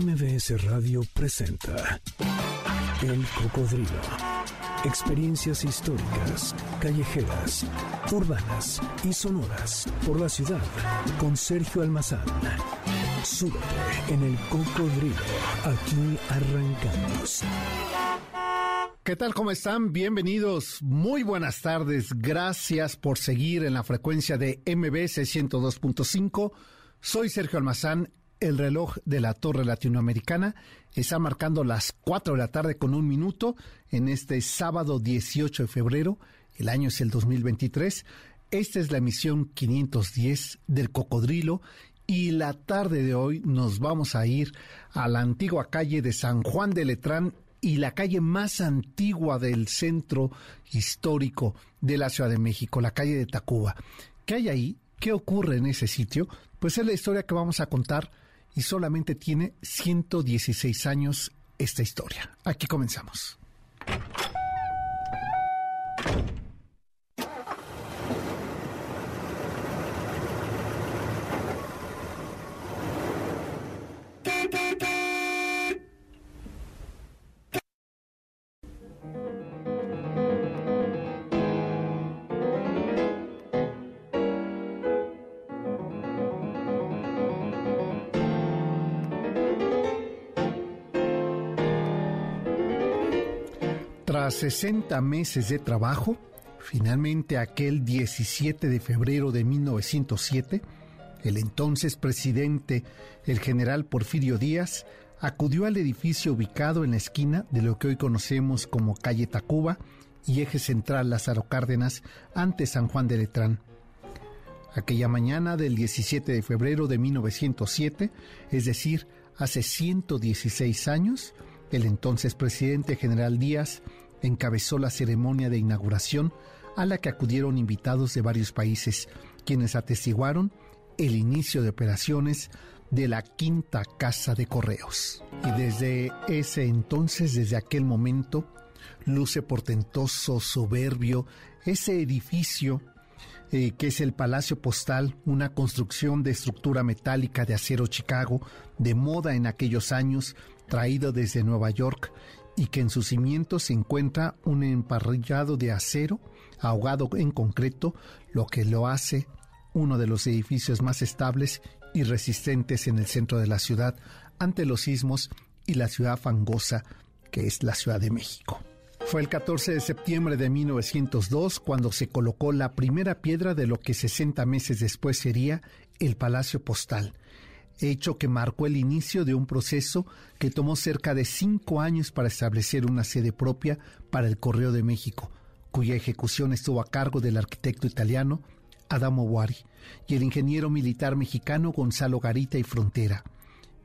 MBS Radio presenta El Cocodrilo. Experiencias históricas, callejeras, urbanas y sonoras por la ciudad con Sergio Almazán. Súbete en El Cocodrilo. Aquí arrancamos. ¿Qué tal? ¿Cómo están? Bienvenidos. Muy buenas tardes. Gracias por seguir en la frecuencia de MBS 102.5. Soy Sergio Almazán. El reloj de la Torre Latinoamericana está marcando las 4 de la tarde con un minuto en este sábado 18 de febrero. El año es el 2023. Esta es la emisión 510 del Cocodrilo y la tarde de hoy nos vamos a ir a la antigua calle de San Juan de Letrán y la calle más antigua del centro histórico de la Ciudad de México, la calle de Tacuba. ¿Qué hay ahí? ¿Qué ocurre en ese sitio? Pues es la historia que vamos a contar y solamente tiene 116 años esta historia. Aquí comenzamos. Tras 60 meses de trabajo, finalmente aquel 17 de febrero de 1907, el entonces presidente, el general Porfirio Díaz, acudió al edificio ubicado en la esquina de lo que hoy conocemos como calle Tacuba y eje central Lázaro Cárdenas ante San Juan de Letrán. Aquella mañana del 17 de febrero de 1907, es decir, hace 116 años, el entonces presidente general Díaz encabezó la ceremonia de inauguración a la que acudieron invitados de varios países, quienes atestiguaron el inicio de operaciones de la quinta casa de correos. Y desde ese entonces, desde aquel momento, luce portentoso, soberbio, ese edificio eh, que es el Palacio Postal, una construcción de estructura metálica de acero Chicago, de moda en aquellos años, traído desde Nueva York y que en sus cimientos se encuentra un emparrillado de acero ahogado en concreto, lo que lo hace uno de los edificios más estables y resistentes en el centro de la ciudad ante los sismos y la ciudad fangosa que es la Ciudad de México. Fue el 14 de septiembre de 1902 cuando se colocó la primera piedra de lo que 60 meses después sería el Palacio Postal, hecho que marcó el inicio de un proceso que tomó cerca de cinco años para establecer una sede propia para el Correo de México, cuya ejecución estuvo a cargo del arquitecto italiano Adamo Wari y el ingeniero militar mexicano Gonzalo Garita y Frontera.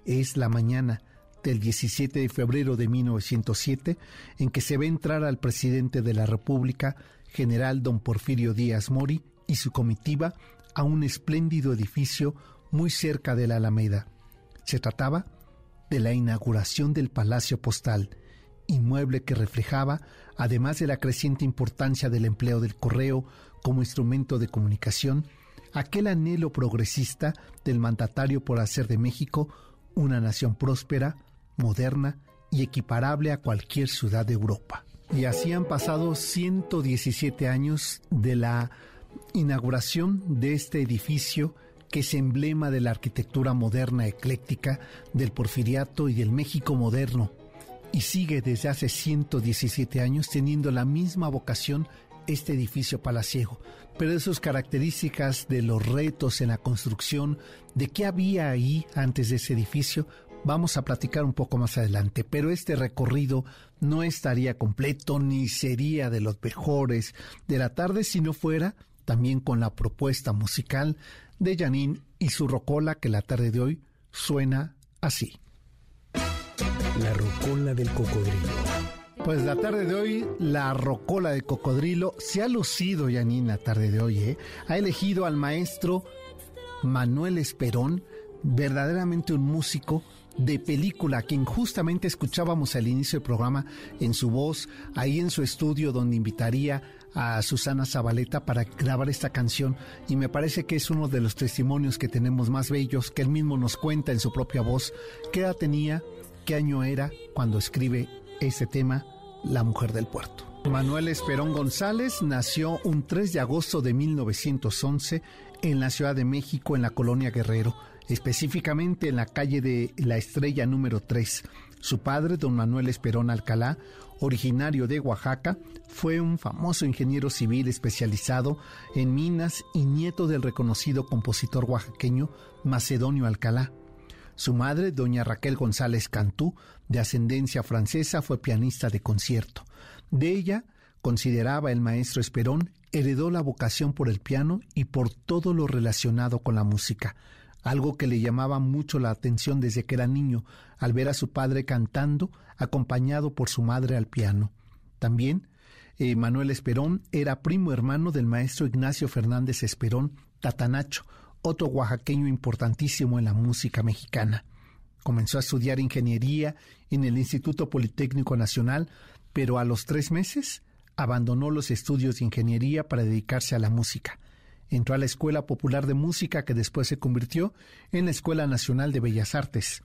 Es la mañana del 17 de febrero de 1907 en que se ve entrar al presidente de la República, general don Porfirio Díaz Mori, y su comitiva a un espléndido edificio muy cerca de la Alameda. Se trataba de la inauguración del Palacio Postal, inmueble que reflejaba, además de la creciente importancia del empleo del correo como instrumento de comunicación, aquel anhelo progresista del mandatario por hacer de México una nación próspera, moderna y equiparable a cualquier ciudad de Europa. Y así han pasado 117 años de la inauguración de este edificio que es emblema de la arquitectura moderna ecléctica del porfiriato y del México moderno, y sigue desde hace 117 años teniendo la misma vocación este edificio palaciego, pero de sus características, de los retos en la construcción, de qué había ahí antes de ese edificio, vamos a platicar un poco más adelante, pero este recorrido no estaría completo ni sería de los mejores de la tarde si no fuera también con la propuesta musical de Janine y su rocola que la tarde de hoy suena así. La rocola del cocodrilo. Pues la tarde de hoy, la rocola del cocodrilo se ha lucido, Janine, la tarde de hoy. ¿eh? Ha elegido al maestro Manuel Esperón, verdaderamente un músico de película, quien justamente escuchábamos al inicio del programa en su voz, ahí en su estudio donde invitaría a Susana Zabaleta para grabar esta canción y me parece que es uno de los testimonios que tenemos más bellos que él mismo nos cuenta en su propia voz qué edad tenía, qué año era cuando escribe ese tema, La mujer del puerto. Manuel Esperón González nació un 3 de agosto de 1911 en la Ciudad de México, en la colonia Guerrero, específicamente en la calle de La Estrella número 3. Su padre, don Manuel Esperón Alcalá, originario de Oaxaca, fue un famoso ingeniero civil especializado en minas y nieto del reconocido compositor oaxaqueño Macedonio Alcalá. Su madre, doña Raquel González Cantú, de ascendencia francesa, fue pianista de concierto. De ella, consideraba el maestro Esperón, heredó la vocación por el piano y por todo lo relacionado con la música algo que le llamaba mucho la atención desde que era niño, al ver a su padre cantando, acompañado por su madre al piano. También, eh, Manuel Esperón era primo hermano del maestro Ignacio Fernández Esperón, Tatanacho, otro oaxaqueño importantísimo en la música mexicana. Comenzó a estudiar ingeniería en el Instituto Politécnico Nacional, pero a los tres meses abandonó los estudios de ingeniería para dedicarse a la música. Entró a la Escuela Popular de Música que después se convirtió en la Escuela Nacional de Bellas Artes.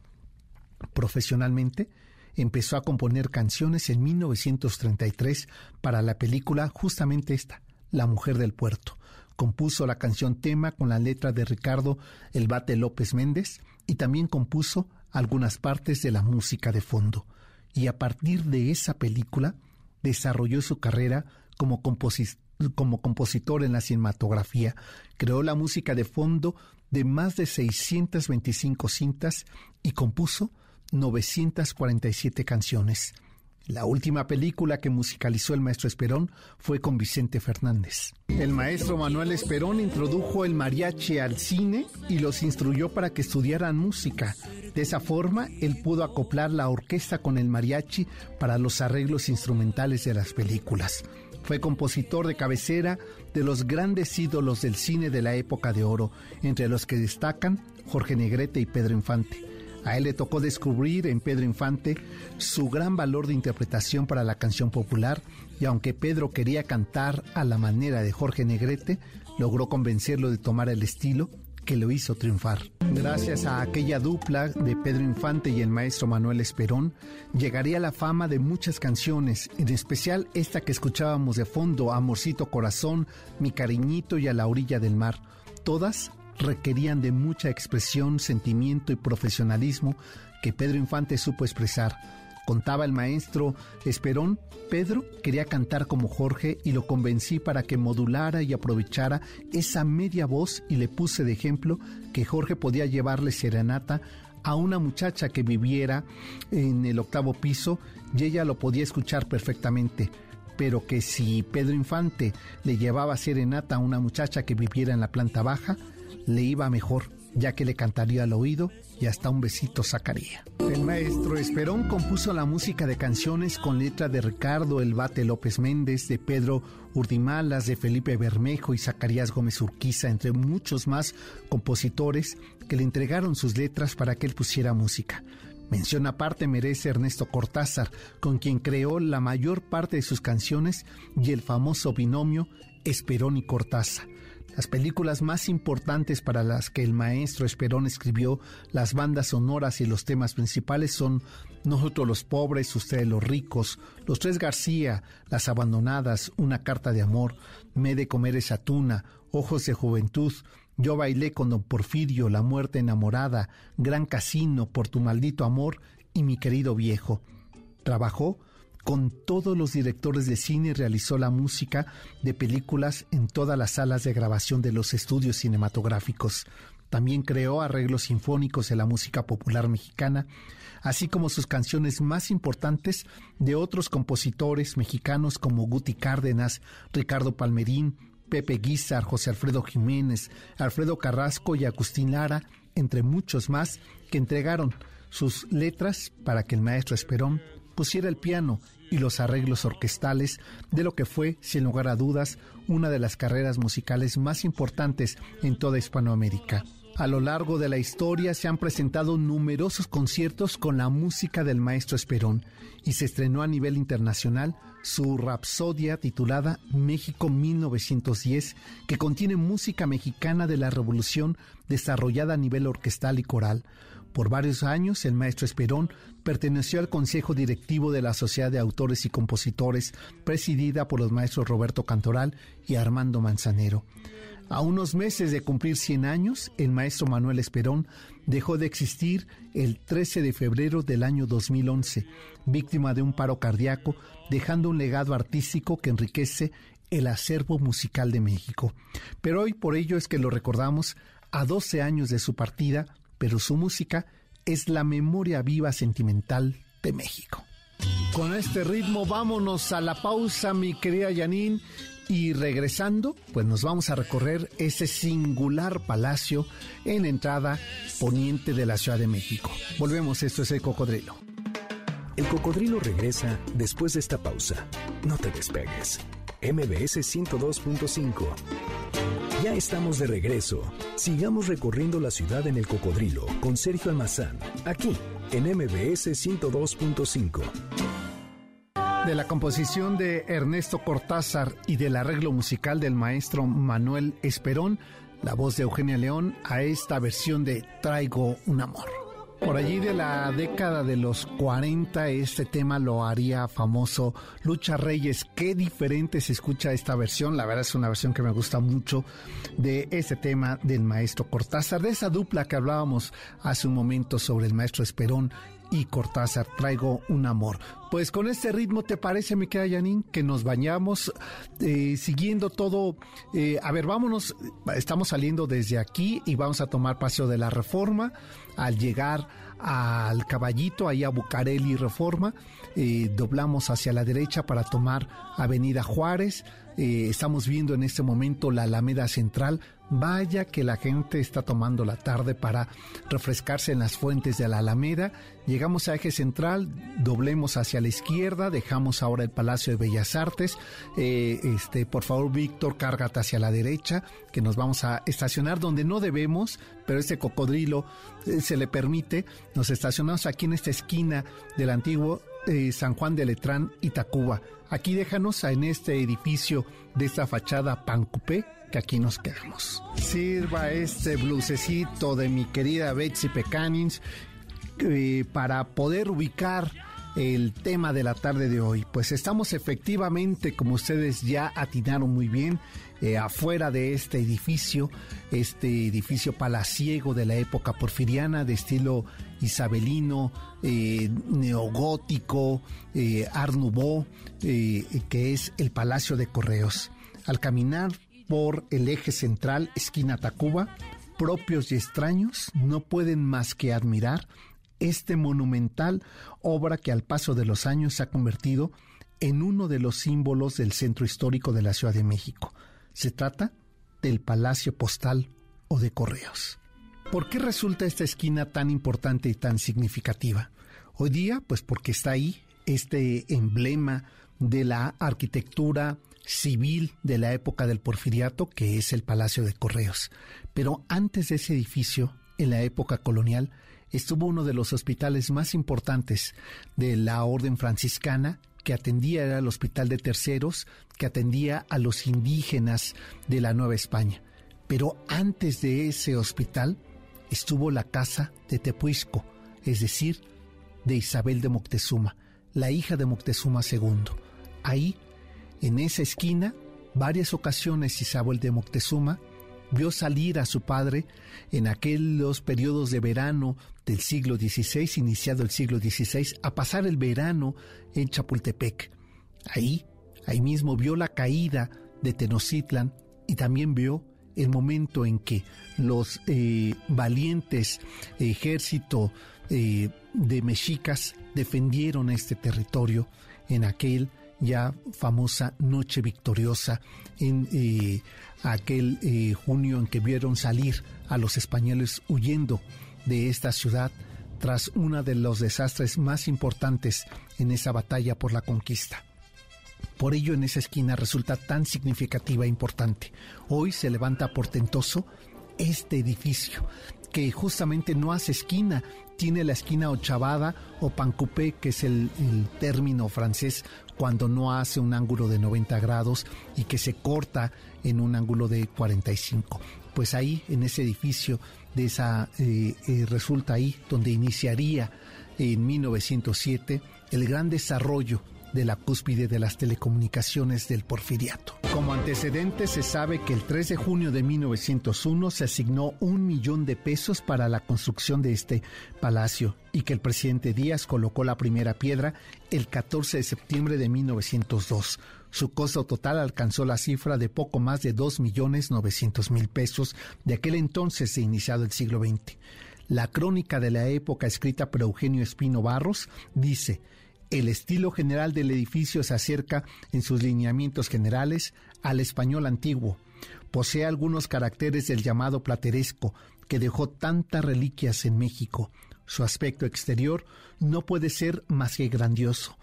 Profesionalmente, empezó a componer canciones en 1933 para la película justamente esta, La Mujer del Puerto. Compuso la canción tema con la letra de Ricardo El Bate López Méndez y también compuso algunas partes de la música de fondo. Y a partir de esa película desarrolló su carrera como compositor como compositor en la cinematografía. Creó la música de fondo de más de 625 cintas y compuso 947 canciones. La última película que musicalizó el maestro Esperón fue con Vicente Fernández. El maestro Manuel Esperón introdujo el mariachi al cine y los instruyó para que estudiaran música. De esa forma, él pudo acoplar la orquesta con el mariachi para los arreglos instrumentales de las películas. Fue compositor de cabecera de los grandes ídolos del cine de la época de oro, entre los que destacan Jorge Negrete y Pedro Infante. A él le tocó descubrir en Pedro Infante su gran valor de interpretación para la canción popular y aunque Pedro quería cantar a la manera de Jorge Negrete, logró convencerlo de tomar el estilo que lo hizo triunfar. Gracias a aquella dupla de Pedro Infante y el maestro Manuel Esperón, llegaría la fama de muchas canciones, en especial esta que escuchábamos de fondo, Amorcito Corazón, Mi Cariñito y A la Orilla del Mar. Todas requerían de mucha expresión, sentimiento y profesionalismo que Pedro Infante supo expresar Contaba el maestro Esperón, Pedro quería cantar como Jorge y lo convencí para que modulara y aprovechara esa media voz y le puse de ejemplo que Jorge podía llevarle serenata a una muchacha que viviera en el octavo piso y ella lo podía escuchar perfectamente. Pero que si Pedro Infante le llevaba serenata a una muchacha que viviera en la planta baja, le iba mejor, ya que le cantaría al oído y hasta un besito sacaría. El maestro Esperón compuso la música de canciones con letra de Ricardo El Bate López Méndez, de Pedro Urdimalas, de Felipe Bermejo y Zacarías Gómez Urquiza, entre muchos más compositores que le entregaron sus letras para que él pusiera música. Mención aparte merece Ernesto Cortázar, con quien creó la mayor parte de sus canciones y el famoso binomio Esperón y Cortázar las películas más importantes para las que el maestro Esperón escribió las bandas sonoras y los temas principales son Nosotros los pobres, Ustedes los ricos, Los Tres García, Las Abandonadas, Una Carta de Amor, Me de comer esa tuna, Ojos de Juventud, Yo bailé con don Porfirio, La Muerte Enamorada, Gran Casino, Por tu maldito amor y Mi querido viejo. Trabajó con todos los directores de cine realizó la música de películas en todas las salas de grabación de los estudios cinematográficos. También creó arreglos sinfónicos de la música popular mexicana, así como sus canciones más importantes de otros compositores mexicanos como Guti Cárdenas, Ricardo Palmerín, Pepe Guizar, José Alfredo Jiménez, Alfredo Carrasco y Agustín Lara, entre muchos más, que entregaron sus letras para que el maestro Esperón pusiera el piano y los arreglos orquestales de lo que fue, sin lugar a dudas, una de las carreras musicales más importantes en toda Hispanoamérica. A lo largo de la historia se han presentado numerosos conciertos con la música del maestro Esperón y se estrenó a nivel internacional su Rapsodia titulada México 1910, que contiene música mexicana de la Revolución desarrollada a nivel orquestal y coral. Por varios años, el maestro Esperón perteneció al Consejo Directivo de la Sociedad de Autores y Compositores, presidida por los maestros Roberto Cantoral y Armando Manzanero. A unos meses de cumplir 100 años, el maestro Manuel Esperón dejó de existir el 13 de febrero del año 2011, víctima de un paro cardíaco, dejando un legado artístico que enriquece el acervo musical de México. Pero hoy por ello es que lo recordamos a 12 años de su partida, pero su música es la memoria viva sentimental de México. Con este ritmo vámonos a la pausa, mi querida Janine, y regresando, pues nos vamos a recorrer ese singular palacio en entrada poniente de la Ciudad de México. Volvemos, esto es el cocodrilo. El cocodrilo regresa después de esta pausa. No te despegues. MBS 102.5. Ya estamos de regreso. Sigamos recorriendo la ciudad en el cocodrilo con Sergio Almazán, aquí en MBS 102.5 de la composición de Ernesto Cortázar y del arreglo musical del maestro Manuel Esperón, la voz de Eugenia León a esta versión de Traigo un amor. Por allí de la década de los 40 este tema lo haría famoso Lucha Reyes. Qué diferente se escucha esta versión. La verdad es una versión que me gusta mucho de este tema del maestro Cortázar, de esa dupla que hablábamos hace un momento sobre el maestro Esperón y Cortázar, traigo un amor. Pues con este ritmo, ¿te parece, mi querida Janine, que nos bañamos eh, siguiendo todo? Eh, a ver, vámonos, estamos saliendo desde aquí y vamos a tomar Paseo de la Reforma. Al llegar al caballito, ahí a Bucareli Reforma, eh, doblamos hacia la derecha para tomar Avenida Juárez. Estamos viendo en este momento la Alameda Central Vaya que la gente está tomando la tarde para refrescarse en las fuentes de la Alameda. Llegamos a eje central, doblemos hacia la izquierda, dejamos ahora el Palacio de Bellas Artes. Eh, este, por favor, Víctor, cárgate hacia la derecha, que nos vamos a estacionar donde no debemos, pero este cocodrilo eh, se le permite. Nos estacionamos aquí en esta esquina del antiguo eh, San Juan de Letrán y Tacuba. Aquí déjanos en este edificio de esta fachada Pancupé que aquí nos quedamos. Sirva este blusecito de mi querida Betsy Pecanins eh, para poder ubicar el tema de la tarde de hoy. Pues estamos efectivamente, como ustedes ya atinaron muy bien, eh, afuera de este edificio, este edificio palaciego de la época porfiriana, de estilo isabelino, eh, neogótico, eh, Nouveau, que es el Palacio de Correos. Al caminar por el eje central, esquina Tacuba, propios y extraños no pueden más que admirar este monumental obra que al paso de los años se ha convertido en uno de los símbolos del centro histórico de la Ciudad de México. Se trata del Palacio Postal o de Correos. ¿Por qué resulta esta esquina tan importante y tan significativa? Hoy día, pues porque está ahí este emblema de la arquitectura civil de la época del porfiriato, que es el Palacio de Correos. Pero antes de ese edificio, en la época colonial, estuvo uno de los hospitales más importantes de la orden franciscana, que atendía era el Hospital de Terceros, que atendía a los indígenas de la Nueva España. Pero antes de ese hospital estuvo la casa de Tepuisco, es decir, de Isabel de Moctezuma, la hija de Moctezuma II. Ahí en esa esquina, varias ocasiones Isabel de Moctezuma vio salir a su padre en aquellos periodos de verano del siglo XVI, iniciado el siglo XVI, a pasar el verano en Chapultepec. Ahí, ahí mismo vio la caída de Tenochtitlan y también vio el momento en que los eh, valientes ejército eh, de mexicas defendieron este territorio en aquel ya famosa Noche Victoriosa en eh, aquel junio en que vieron salir a los españoles huyendo de esta ciudad tras uno de los desastres más importantes en esa batalla por la conquista. Por ello en esa esquina resulta tan significativa e importante. Hoy se levanta portentoso este edificio, que justamente no hace esquina, tiene la esquina ochavada o pancupé, que es el, término francés cuando no hace un ángulo de 90 grados y que se corta en un ángulo de 45. Pues ahí, en ese edificio, de esa, eh, eh, resulta ahí donde iniciaría en 1907 el gran desarrollo de la cúspide de las telecomunicaciones del porfiriato. Como antecedente se sabe que el 3 de junio de 1901 se asignó un millón de pesos para la construcción de este palacio y que el presidente Díaz colocó la primera piedra el 14 de septiembre de 1902. Su costo total alcanzó la cifra de poco más de 2.900.000 pesos de aquel entonces de iniciado el siglo XX. La crónica de la época escrita por Eugenio Espino Barros dice, el estilo general del edificio se acerca en sus lineamientos generales al español antiguo. Posee algunos caracteres del llamado plateresco, que dejó tantas reliquias en México. Su aspecto exterior no puede ser más que grandioso.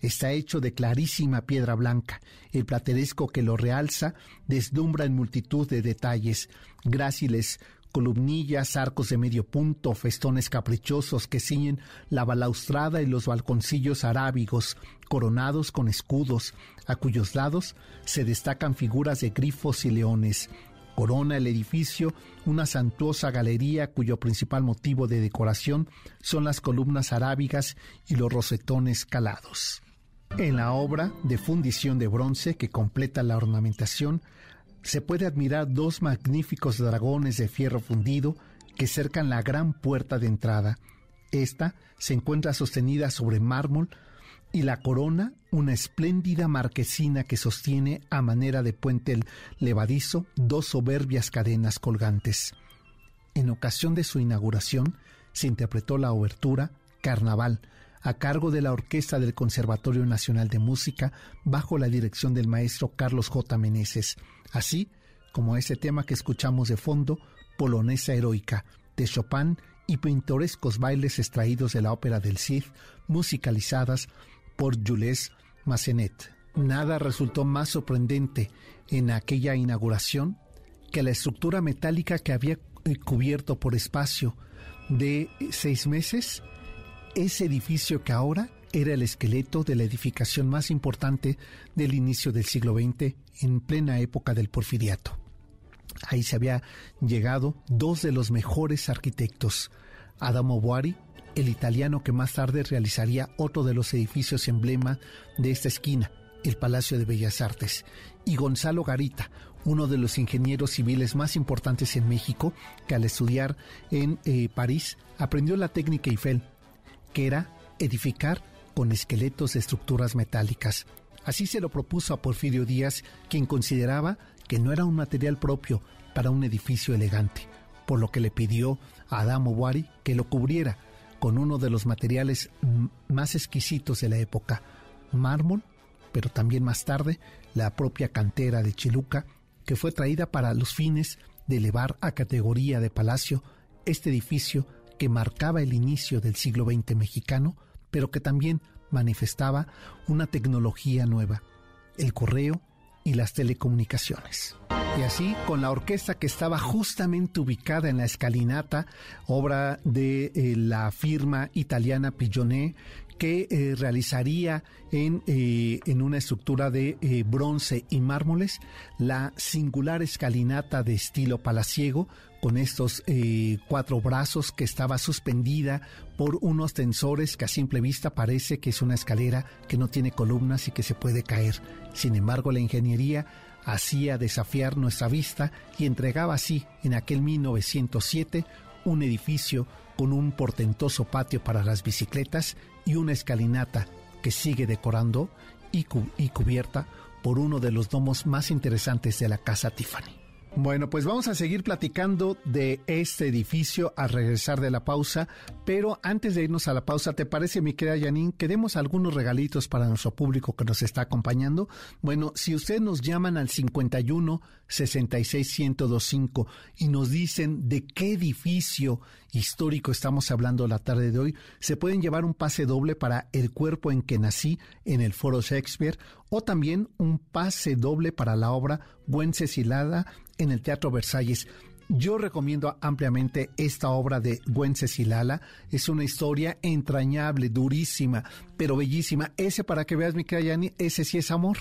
Está hecho de clarísima piedra blanca. El plateresco que lo realza deslumbra en multitud de detalles, gráciles columnillas, arcos de medio punto, festones caprichosos que ciñen la balaustrada y los balconcillos arábigos, coronados con escudos, a cuyos lados se destacan figuras de grifos y leones. Corona el edificio una santuosa galería cuyo principal motivo de decoración son las columnas arábigas y los rosetones calados. En la obra de fundición de bronce que completa la ornamentación se puede admirar dos magníficos dragones de fierro fundido que cercan la gran puerta de entrada. Esta se encuentra sostenida sobre mármol y la corona una espléndida marquesina que sostiene a manera de puente levadizo dos soberbias cadenas colgantes. En ocasión de su inauguración se interpretó la obertura Carnaval, a cargo de la Orquesta del Conservatorio Nacional de Música bajo la dirección del maestro Carlos J. Meneses, así como ese tema que escuchamos de fondo, Polonesa Heroica, de Chopin y pintorescos bailes extraídos de la ópera del Cid, musicalizadas por Jules Massenet. Nada resultó más sorprendente en aquella inauguración que la estructura metálica que había eh, cubierto por espacio de seis meses ese edificio que ahora era el esqueleto de la edificación más importante del inicio del siglo XX en plena época del porfiriato. Ahí se había llegado dos de los mejores arquitectos, Adamo Boari, el italiano que más tarde realizaría otro de los edificios emblema de esta esquina, el Palacio de Bellas Artes, y Gonzalo Garita, uno de los ingenieros civiles más importantes en México, que al estudiar en eh, París aprendió la técnica Eiffel que era edificar con esqueletos de estructuras metálicas. Así se lo propuso a Porfirio Díaz, quien consideraba que no era un material propio para un edificio elegante, por lo que le pidió a Adamo Wari que lo cubriera con uno de los materiales más exquisitos de la época, mármol, pero también más tarde la propia cantera de Chiluca, que fue traída para los fines de elevar a categoría de palacio este edificio que marcaba el inicio del siglo XX mexicano, pero que también manifestaba una tecnología nueva, el correo y las telecomunicaciones. Y así, con la orquesta que estaba justamente ubicada en la escalinata, obra de eh, la firma italiana Pigeonnet, que eh, realizaría en, eh, en, una estructura de bronce y mármoles la singular escalinata de estilo palaciego con estos eh, cuatro brazos que estaba suspendida por unos tensores que a simple vista parece que es una escalera que no tiene columnas y que se puede caer. Sin embargo, la ingeniería hacía desafiar nuestra vista y entregaba así, en aquel 1907, un edificio con un portentoso patio para las bicicletas y una escalinata que sigue decorando y, y cubierta por uno de los domos más interesantes de la casa Tiffany. Bueno, pues vamos a seguir platicando de este edificio al regresar de la pausa, pero antes de irnos a la pausa, ¿te parece, mi querida Janine, que demos algunos regalitos para nuestro público que nos está acompañando? Bueno, si ustedes nos llaman al 51 66 1025 y nos dicen de qué edificio histórico estamos hablando la tarde de hoy, se pueden llevar un pase doble para El cuerpo en que nací en el Foro Shakespeare o también un pase doble para la obra Buen Cecilada en el Teatro Versalles. Yo recomiendo ampliamente esta obra de Wencesilala. Es una historia entrañable, durísima, pero bellísima. Ese, para que veas, mi querida ese sí es amor.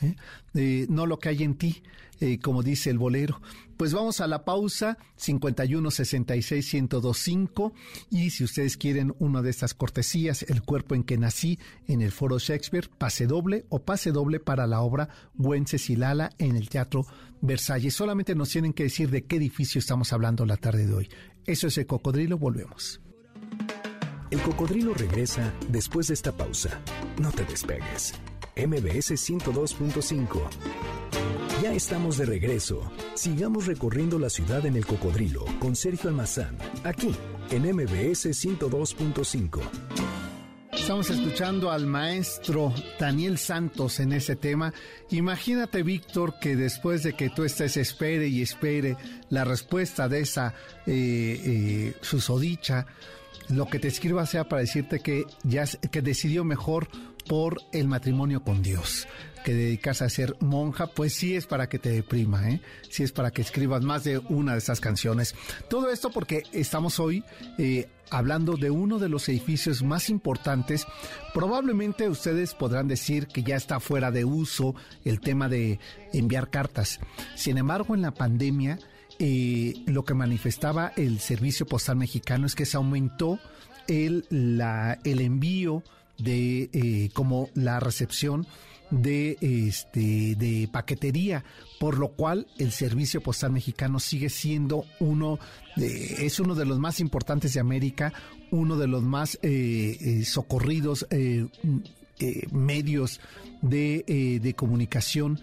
¿eh? No lo que hay en ti, eh, como dice el bolero. Pues vamos a la pausa, 51 66 1025 y si ustedes quieren una de estas cortesías, El cuerpo en que nací en el Foro Shakespeare, pase doble o pase doble para la obra Lala en el Teatro Versalles. Solamente nos tienen que decir de qué edificio estamos hablando la tarde de hoy. Eso es el cocodrilo, volvemos. El cocodrilo regresa después de esta pausa. No te despegues. MBS 102.5. Ya estamos de regreso. Sigamos recorriendo la ciudad en el cocodrilo con Sergio Almazán, aquí en MBS 102.5. Estamos escuchando al maestro Daniel Santos en ese tema. Imagínate, Víctor, que después de que tú estés espere y espere la respuesta de esa eh, eh, susodicha, lo que te escriba sea para decirte que ya que decidió mejor por el matrimonio con Dios. Que dedicarse a ser monja, pues sí es para que te deprima, ¿eh? Sí es para que escribas más de una de esas canciones. Todo esto porque estamos hoy eh, hablando de uno de los edificios más importantes. Probablemente ustedes podrán decir que ya está fuera de uso el tema de enviar cartas. Sin embargo, en la pandemia, eh, lo que manifestaba el Servicio Postal Mexicano es que se aumentó el, el envío de eh, como la recepción de este de paquetería por lo cual el servicio postal mexicano sigue siendo uno es uno de los más importantes de América uno de los más eh, eh, socorridos medios de, de comunicación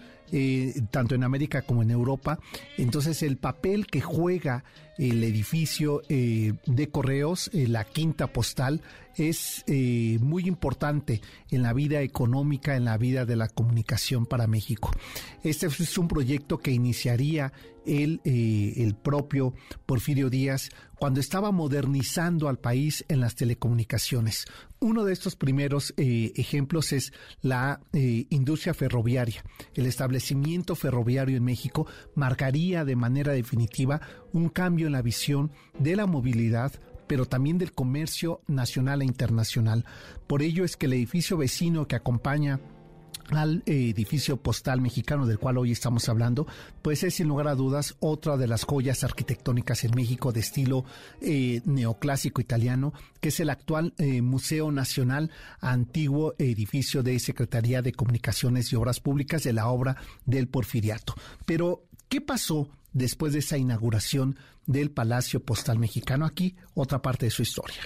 tanto en América como en Europa. Entonces el papel que juega el edificio de correos, la quinta postal, es eh, muy importante en la vida económica, en la vida de la comunicación para México. Este es un proyecto que iniciaría el, eh, el propio Porfirio Díaz cuando estaba modernizando al país en las telecomunicaciones. Uno de estos primeros eh, ejemplos es la industria ferroviaria. El establecimiento ferroviario en México marcaría de manera definitiva un cambio en la visión de la movilidad pero también del comercio nacional e internacional. Por ello es que el edificio vecino que acompaña al edificio postal mexicano del cual hoy estamos hablando, pues es sin lugar a dudas otra de las joyas arquitectónicas en México de estilo eh, neoclásico italiano, que es el actual eh, Museo Nacional, antiguo edificio de Secretaría de Comunicaciones y Obras Públicas de la obra del Porfiriato. Pero, ¿qué pasó después de esa inauguración del Palacio Postal Mexicano. Aquí otra parte de su historia.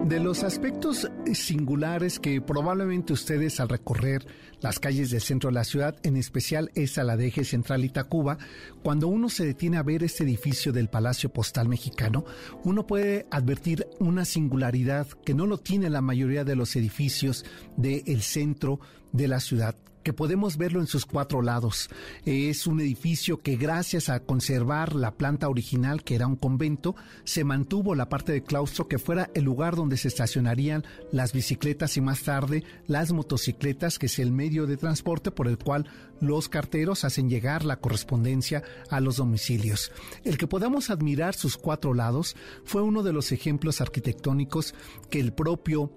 De los aspectos singulares que probablemente ustedes al recorrer las calles del centro de la ciudad, en especial esa la de Eje Central y Tacuba, cuando uno se detiene a ver este edificio del Palacio Postal Mexicano, uno puede advertir una singularidad que no lo tiene la mayoría de los edificios del centro de la ciudad que podemos verlo en sus cuatro lados. Es un edificio que gracias a conservar la planta original, que era un convento, se mantuvo la parte de claustro que fuera el lugar donde se estacionarían las bicicletas y más tarde las motocicletas, que es el medio de transporte por el cual los carteros hacen llegar la correspondencia a los domicilios. El que podamos admirar sus cuatro lados fue uno de los ejemplos arquitectónicos que el propio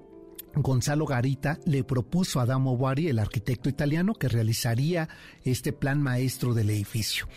Gonzalo Garita le propuso a Adamo Bari, el arquitecto italiano, que realizaría este plan maestro del edificio.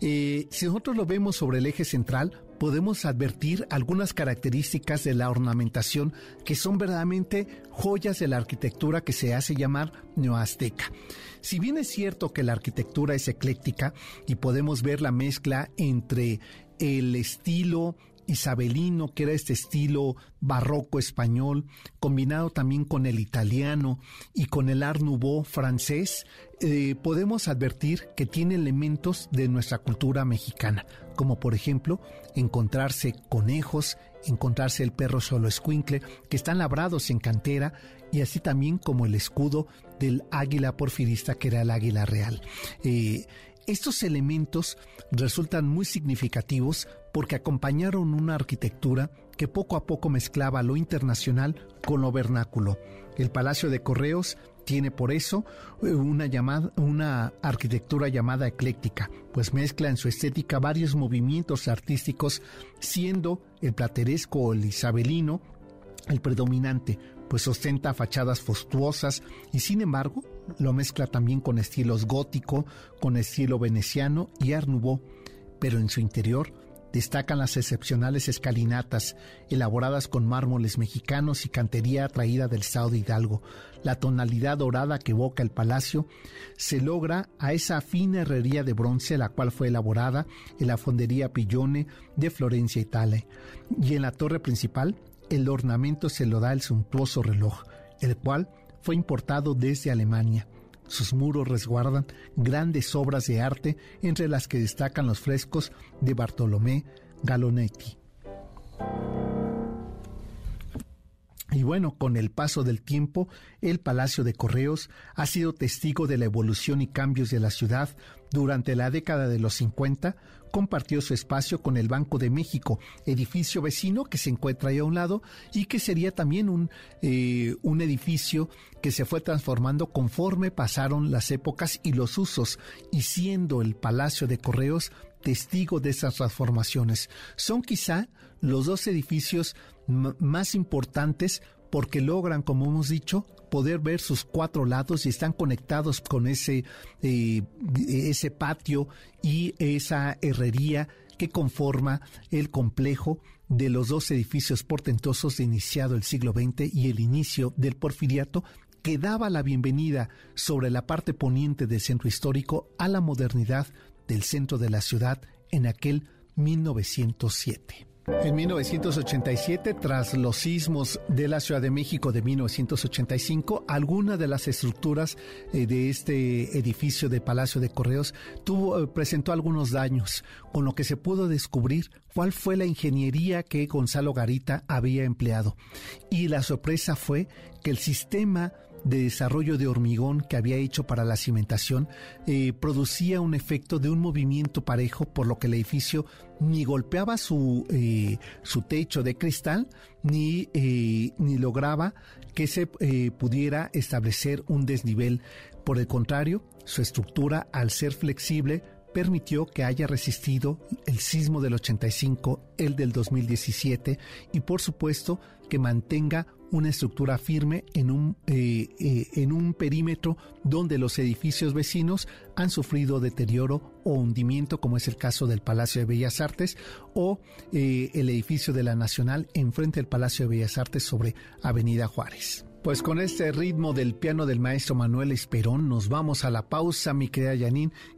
Eh, si nosotros lo vemos sobre el eje central, podemos advertir algunas características de la ornamentación que son verdaderamente joyas de la arquitectura que se hace llamar neoazteca. Si bien es cierto que la arquitectura es ecléctica y podemos ver la mezcla entre el estilo isabelino, que era este estilo barroco español, combinado también con el italiano y con el Art Nouveau francés, eh, podemos advertir que tiene elementos de nuestra cultura mexicana, como por ejemplo encontrarse conejos, encontrarse el perro solo escuincle, que están labrados en cantera, y así también como el escudo del águila porfirista, que era el águila real. Eh, estos elementos resultan muy significativos porque acompañaron una arquitectura que poco a poco mezclaba lo internacional con lo vernáculo. El Palacio de Correos tiene por eso eh, una, llamada, una arquitectura llamada ecléctica, pues mezcla en su estética varios movimientos artísticos, siendo el plateresco o el isabelino el predominante, pues ostenta fachadas fastuosas y sin embargo lo mezcla también con estilos gótico, con estilo veneciano y art pero en su interior Destacan las excepcionales escalinatas, elaboradas con mármoles mexicanos y cantería traída del estado de Hidalgo. La tonalidad dorada que evoca el palacio se logra a esa fina herrería de bronce, la cual fue elaborada en la fondería Pillone de Florencia, Italia. Y en la torre principal, el ornamento se lo da el suntuoso reloj, el cual fue importado desde Alemania. Sus muros resguardan grandes obras de arte, entre las que destacan los frescos de Bartolomé Galonetti. Y bueno, con el paso del tiempo, el Palacio de Correos ha sido testigo de la evolución y cambios de la ciudad. Durante la década de los 50, compartió su espacio con el Banco de México, edificio vecino que se encuentra ahí a un lado y que sería también un, eh, un edificio que se fue transformando conforme pasaron las épocas y los usos, y siendo el Palacio de Correos testigo de esas transformaciones. Son quizá los dos edificios más importantes porque logran, como hemos dicho, poder ver sus cuatro lados y están conectados con ese, eh, ese patio y esa herrería que conforma el complejo de los dos edificios portentosos de iniciado el siglo XX y el inicio del porfiriato que daba la bienvenida sobre la parte poniente del centro histórico a la modernidad del centro de la ciudad en aquel 1907. En 1987, tras los sismos de la Ciudad de México de 1985, alguna de las estructuras eh, de este edificio de Palacio de Correos eh, presentó algunos daños, con lo que se pudo descubrir cuál fue la ingeniería que Gonzalo Garita había empleado. Y la sorpresa fue que el sistema de desarrollo de hormigón que había hecho para la cimentación eh, producía un efecto de un movimiento parejo, por lo que el edificio ni golpeaba su, eh, su techo de cristal, ni, eh, ni lograba que se pudiera establecer un desnivel. Por el contrario, su estructura, al ser flexible, permitió que haya resistido el sismo del 85, el del 2017 y por supuesto que mantenga una estructura firme en un, eh, eh, en un perímetro donde los edificios vecinos han sufrido deterioro o hundimiento, como es el caso del Palacio de Bellas Artes o eh, el edificio de la Nacional enfrente del Palacio de Bellas Artes sobre Avenida Juárez. Pues con este ritmo del piano del maestro Manuel Esperón nos vamos a la pausa, mi querida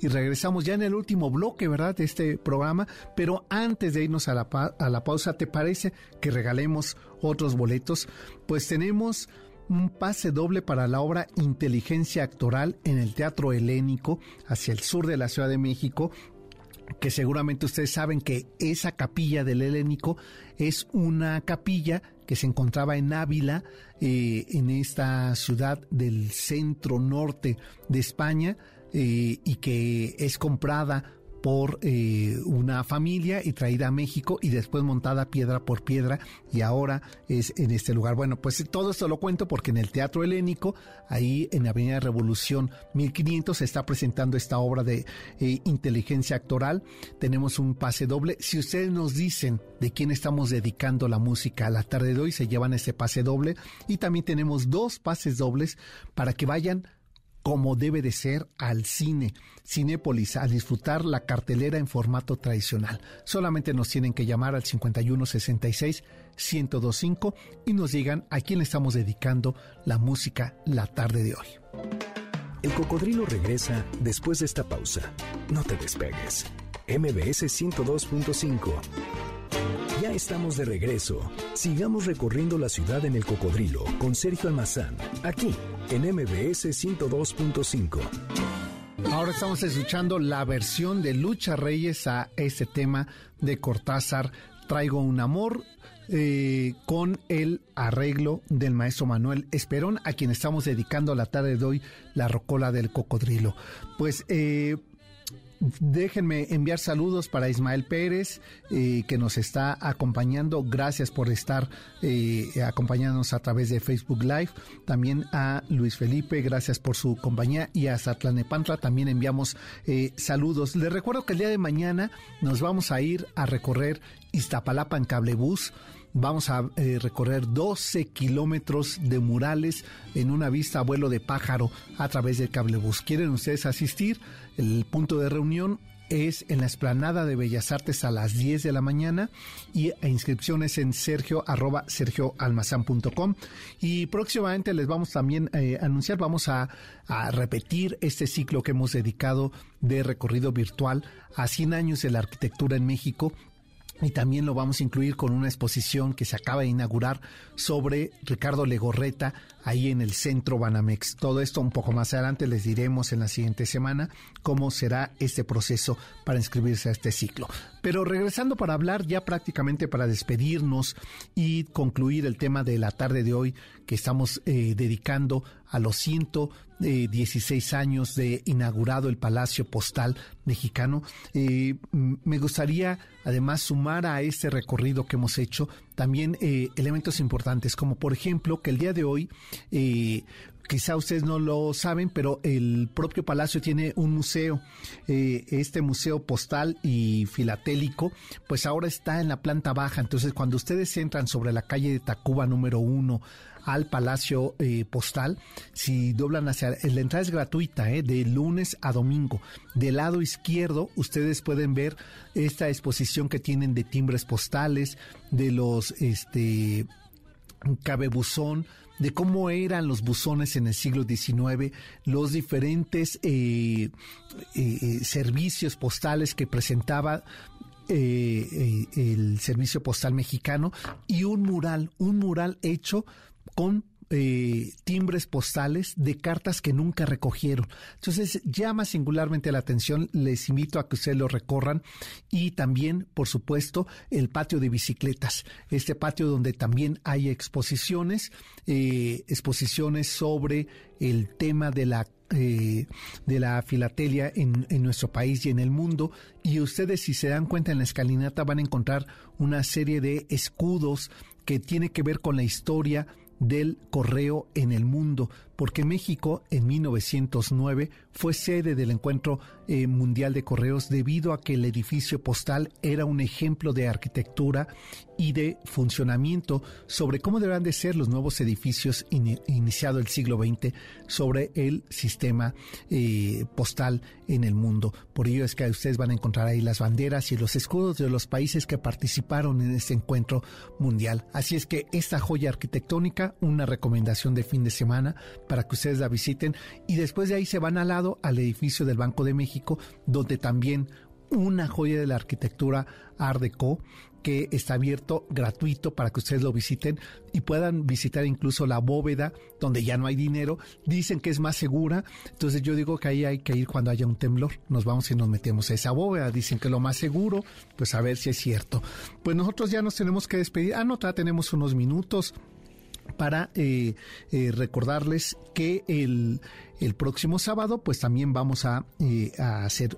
y regresamos ya en el último bloque, ¿verdad?, de este programa. Pero antes de irnos a la, a la pausa, ¿te parece que regalemos otros boletos? Pues tenemos un pase doble para la obra Inteligencia Actoral en el Teatro Helénico hacia el sur de la Ciudad de México que seguramente ustedes saben que esa capilla del Helénico es una capilla que se encontraba en Ávila, eh, en esta ciudad del centro norte de España, eh, y que es comprada por eh, una familia y traída a México y después montada piedra por piedra y ahora es en este lugar. Bueno, pues todo esto lo cuento porque en el Teatro Helénico, ahí en Avenida Revolución 1500, se está presentando esta obra de eh, inteligencia actoral. Tenemos un pase doble. Si ustedes nos dicen de quién estamos dedicando la música a la tarde de hoy, se llevan ese pase doble y también tenemos dos pases dobles para que vayan como debe de ser al cine, Cinépolis, a disfrutar la cartelera en formato tradicional. Solamente nos tienen que llamar al 5166 1025 y nos digan a quién le estamos dedicando la música la tarde de hoy. El cocodrilo regresa después de esta pausa. No te despegues. MBS 102.5 ya estamos de regreso. Sigamos recorriendo la ciudad en el cocodrilo con Sergio Almazán, aquí en MBS 102.5. Ahora estamos escuchando la versión de Lucha Reyes a este tema de Cortázar, Traigo un amor, eh, con el arreglo del maestro Manuel Esperón, a quien estamos dedicando la tarde de hoy la rocola del cocodrilo. Pues eh, déjenme enviar saludos para Ismael Pérez, eh, que nos está acompañando. Gracias por estar eh, acompañándonos a través de Facebook Live. También a Luis Felipe, gracias por su compañía. Y a Satlanepantra también enviamos eh, saludos. Les recuerdo que el día de mañana nos vamos a ir a recorrer Iztapalapa en cablebús. Vamos a eh, recorrer 12 kilómetros de murales en una vista a vuelo de pájaro a través del cablebús. ¿Quieren ustedes asistir? El punto de reunión es en la esplanada de Bellas Artes a las 10 de la mañana y a inscripciones en sergio arroba sergioalmazán.com y próximamente les vamos también eh, a anunciar, vamos a, a, repetir este ciclo que hemos dedicado de recorrido virtual a 100 años de la arquitectura en México y también lo vamos a incluir con una exposición que se acaba de inaugurar sobre Ricardo Legorreta ahí en el centro Banamex. Todo esto un poco más adelante les diremos en la siguiente semana cómo será este proceso para inscribirse a este ciclo. Pero regresando para hablar ya prácticamente para despedirnos y concluir el tema de la tarde de hoy que estamos eh, dedicando a los 116 eh, años de inaugurado el Palacio Postal Mexicano. Eh, me gustaría además sumar a este recorrido que hemos hecho también elementos importantes, como por ejemplo que el día de hoy quizá ustedes no lo saben, pero el propio palacio tiene un museo, este museo postal y filatélico, pues ahora está en la planta baja, entonces cuando ustedes entran sobre la calle de Tacuba número uno, al Palacio eh, Postal. Si doblan hacia... La entrada es gratuita, eh, de lunes a domingo. Del lado izquierdo ustedes pueden ver esta exposición que tienen de timbres postales, de los... este cabebuzón, de cómo eran los buzones en el siglo XIX, los diferentes eh, servicios postales que presentaba el servicio postal mexicano y un mural, un mural hecho con eh, timbres postales de cartas que nunca recogieron. Entonces llama singularmente la atención, les invito a que ustedes lo recorran y también, por supuesto, el patio de bicicletas, este patio donde también hay exposiciones, eh, exposiciones sobre el tema de la eh, de la filatelia en, en, nuestro país y en el mundo. Y ustedes, si se dan cuenta en la escalinata, van a encontrar una serie de escudos que tiene que ver con la historia del correo en el mundo, porque México en 1909 fue sede del encuentro eh, mundial de correos debido a que el edificio postal era un ejemplo de arquitectura y de funcionamiento sobre cómo deberán de ser los nuevos edificios iniciado el siglo XX sobre el sistema eh, postal en el mundo. Por ello es que ustedes van a encontrar ahí las banderas y los escudos de los países que participaron en este encuentro mundial. Así es que esta joya arquitectónica, una recomendación de fin de semana para que ustedes la visiten y después de ahí se van al lado al edificio del Banco de México, donde también una joya de la arquitectura Art Deco que está abierto gratuito para que ustedes lo visiten y puedan visitar incluso la bóveda donde ya no hay dinero. Dicen que es más segura, entonces yo digo que ahí hay que ir cuando haya un temblor. Nos vamos y nos metemos a esa bóveda. Dicen que lo más seguro, pues a ver si es cierto. Pues nosotros ya nos tenemos que despedir. Ah, no, todavía tenemos unos minutos para eh, eh, recordarles que el, el, próximo sábado pues también vamos a, eh, a hacer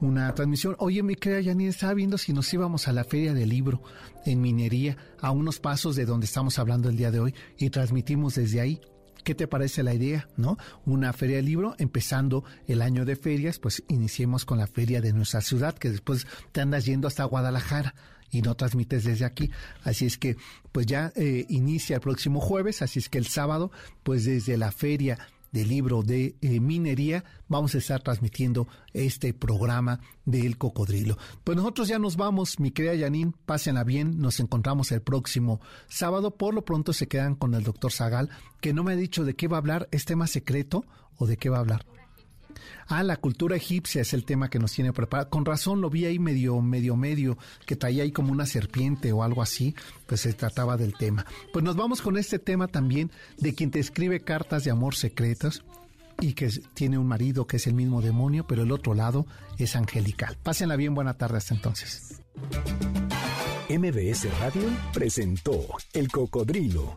una transmisión. Oye, mi querida Janine, estaba viendo si nos íbamos a la Feria del Libro en Minería, a unos pasos de donde estamos hablando el día de hoy, y transmitimos desde ahí. ¿Qué te parece la idea? ¿No? Una feria del libro, empezando el año de ferias, pues iniciemos con la feria de nuestra ciudad, que después te andas yendo hasta Guadalajara y no transmites desde aquí. Así es que, pues ya eh, inicia el próximo jueves, así es que el sábado, pues desde la feria del libro de eh, minería, vamos a estar transmitiendo este programa del cocodrilo. Pues nosotros ya nos vamos, mi querida Yanin, pásenla bien, nos encontramos el próximo sábado, por lo pronto se quedan con el doctor Zagal, que no me ha dicho de qué va a hablar, ¿es tema secreto o de qué va a hablar? Ah, la cultura egipcia es el tema que nos tiene preparado. Con razón lo vi ahí medio, medio, medio, que traía ahí como una serpiente o algo así, pues se trataba del tema. Pues nos vamos con este tema también de quien te escribe cartas de amor secretas y que tiene un marido que es el mismo demonio, pero el otro lado es angelical. Pásenla bien, buena tarde hasta entonces. MBS Radio presentó El Cocodrilo.